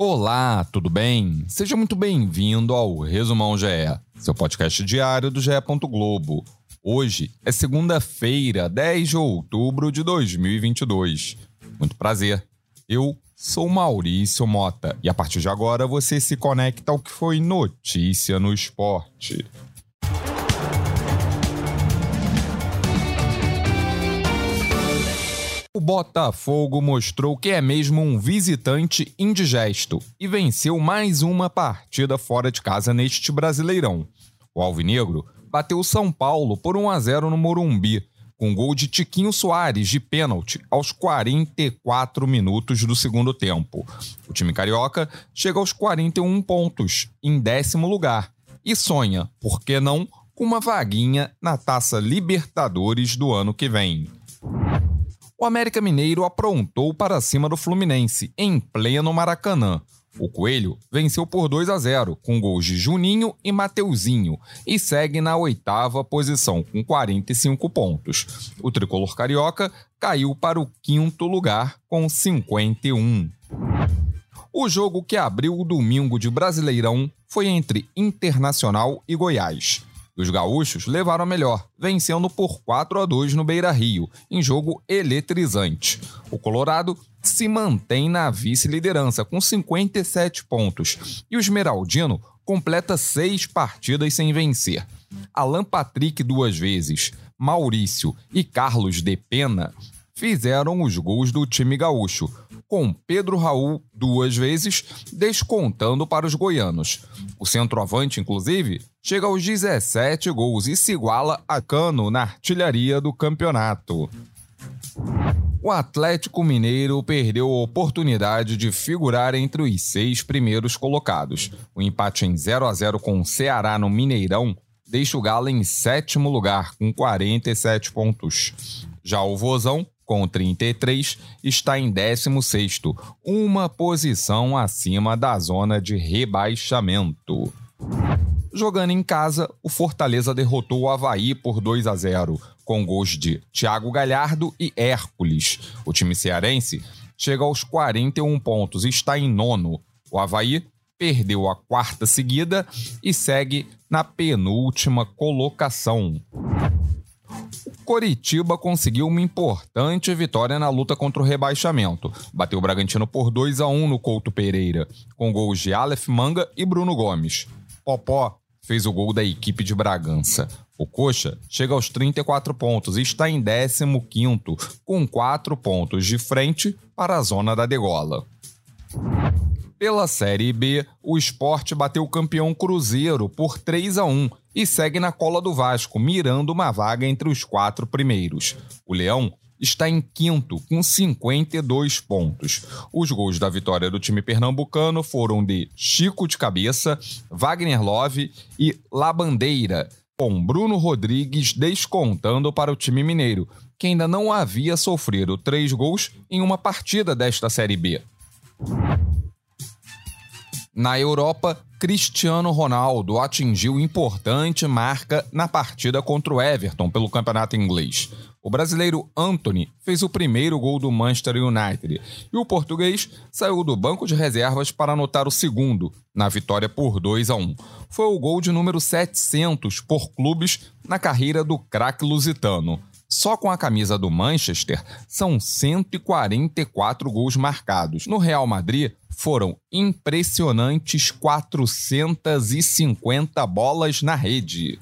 Olá, tudo bem? Seja muito bem-vindo ao Resumão GE, seu podcast diário do GE. Globo. Hoje é segunda-feira, 10 de outubro de 2022. Muito prazer. Eu sou Maurício Mota e a partir de agora você se conecta ao que foi notícia no esporte. O Botafogo mostrou que é mesmo um visitante indigesto e venceu mais uma partida fora de casa neste Brasileirão. O Alvinegro bateu São Paulo por 1 a 0 no Morumbi, com gol de Tiquinho Soares de pênalti aos 44 minutos do segundo tempo. O time carioca chega aos 41 pontos, em décimo lugar, e sonha, por que não, com uma vaguinha na Taça Libertadores do ano que vem o América Mineiro aprontou para cima do Fluminense, em pleno Maracanã. O Coelho venceu por 2 a 0, com gols de Juninho e Mateuzinho, e segue na oitava posição, com 45 pontos. O tricolor carioca caiu para o quinto lugar, com 51. O jogo que abriu o domingo de Brasileirão foi entre Internacional e Goiás. Os gaúchos levaram a melhor, vencendo por 4 a 2 no Beira-Rio, em jogo eletrizante. O Colorado se mantém na vice-liderança com 57 pontos e o Esmeraldino completa seis partidas sem vencer. Alan Patrick duas vezes, Maurício e Carlos de Pena fizeram os gols do time gaúcho, com Pedro Raul duas vezes, descontando para os goianos. O centroavante, inclusive, chega aos 17 gols e se iguala a Cano na artilharia do campeonato. O Atlético Mineiro perdeu a oportunidade de figurar entre os seis primeiros colocados. O empate em 0 a 0 com o Ceará no Mineirão deixa o Galo em sétimo lugar, com 47 pontos. Já o Vozão com 33, está em 16, uma posição acima da zona de rebaixamento. Jogando em casa, o Fortaleza derrotou o Havaí por 2 a 0, com gols de Thiago Galhardo e Hércules. O time cearense chega aos 41 pontos e está em nono. O Havaí perdeu a quarta seguida e segue na penúltima colocação. Coritiba conseguiu uma importante vitória na luta contra o rebaixamento. Bateu o Bragantino por 2 a 1 no Couto Pereira, com gols de Aleph Manga e Bruno Gomes. Popó fez o gol da equipe de Bragança. O Coxa chega aos 34 pontos e está em 15º, com 4 pontos de frente para a zona da degola. Pela Série B, o esporte bateu o campeão Cruzeiro por 3 a 1 e segue na cola do Vasco, mirando uma vaga entre os quatro primeiros. O Leão está em quinto, com 52 pontos. Os gols da vitória do time pernambucano foram de Chico de Cabeça, Wagner Love e Labandeira, com Bruno Rodrigues descontando para o time mineiro, que ainda não havia sofrido três gols em uma partida desta Série B. Na Europa, Cristiano Ronaldo atingiu importante marca na partida contra o Everton pelo campeonato inglês. O brasileiro Anthony fez o primeiro gol do Manchester United e o português saiu do banco de reservas para anotar o segundo, na vitória por 2 a 1. Foi o gol de número 700 por clubes na carreira do craque lusitano. Só com a camisa do Manchester são 144 gols marcados. No Real Madrid foram impressionantes 450 bolas na rede.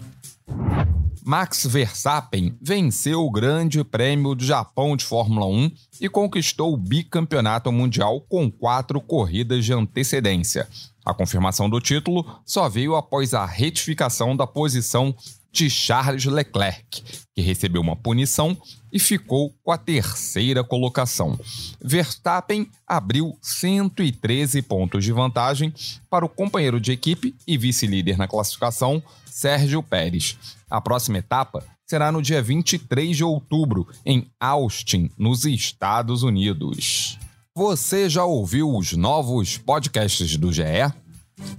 Max Verstappen venceu o Grande Prêmio do Japão de Fórmula 1 e conquistou o bicampeonato mundial com quatro corridas de antecedência. A confirmação do título só veio após a retificação da posição de Charles Leclerc, que recebeu uma punição e ficou com a terceira colocação. Verstappen abriu 113 pontos de vantagem para o companheiro de equipe e vice-líder na classificação, Sérgio Pérez. A próxima etapa será no dia 23 de outubro, em Austin, nos Estados Unidos. Você já ouviu os novos podcasts do GE?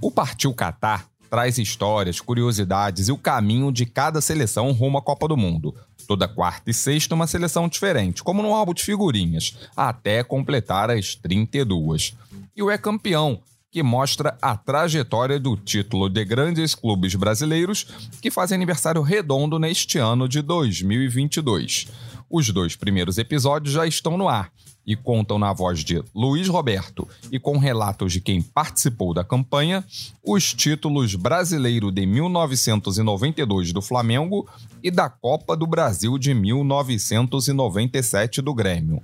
O Partiu Qatar traz histórias, curiosidades e o caminho de cada seleção rumo à Copa do Mundo. Toda quarta e sexta uma seleção diferente, como num álbum de figurinhas, até completar as 32. e o É Campeão, que mostra a trajetória do título de grandes clubes brasileiros que fazem aniversário redondo neste ano de 2022. Os dois primeiros episódios já estão no ar e contam na voz de Luiz Roberto e com relatos de quem participou da campanha os títulos Brasileiro de 1992 do Flamengo e da Copa do Brasil de 1997 do Grêmio.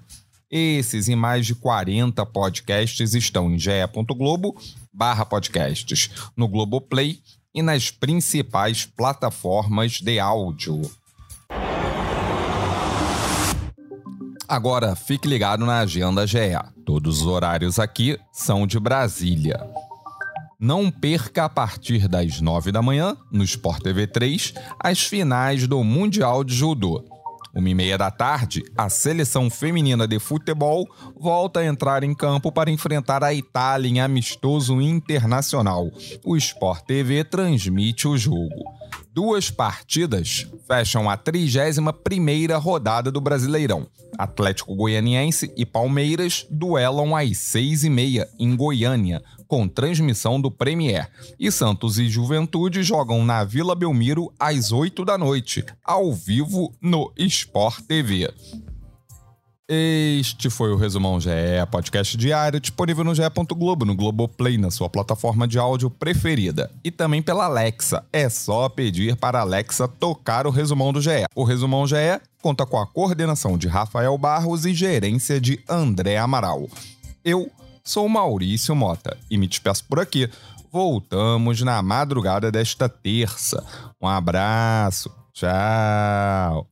Esses e mais de 40 podcasts estão em ge.globo barra podcasts, no Globoplay e nas principais plataformas de áudio. Agora fique ligado na agenda GE. Todos os horários aqui são de Brasília. Não perca a partir das 9 da manhã, no Sport TV 3, as finais do Mundial de Judô. Uma e meia da tarde, a seleção feminina de futebol volta a entrar em campo para enfrentar a Itália em amistoso internacional. O Sport TV transmite o jogo. Duas partidas fecham a 31ª rodada do Brasileirão. Atlético Goianiense e Palmeiras duelam às 6h30 em Goiânia, com transmissão do Premier. E Santos e Juventude jogam na Vila Belmiro às 8 da noite, ao vivo no Sport TV. Este foi o Resumão GE, podcast diário, disponível no GE. Globo, no Globoplay, na sua plataforma de áudio preferida. E também pela Alexa. É só pedir para a Alexa tocar o Resumão do GE. O Resumão GE conta com a coordenação de Rafael Barros e gerência de André Amaral. Eu sou Maurício Mota e me despeço por aqui. Voltamos na madrugada desta terça. Um abraço. Tchau.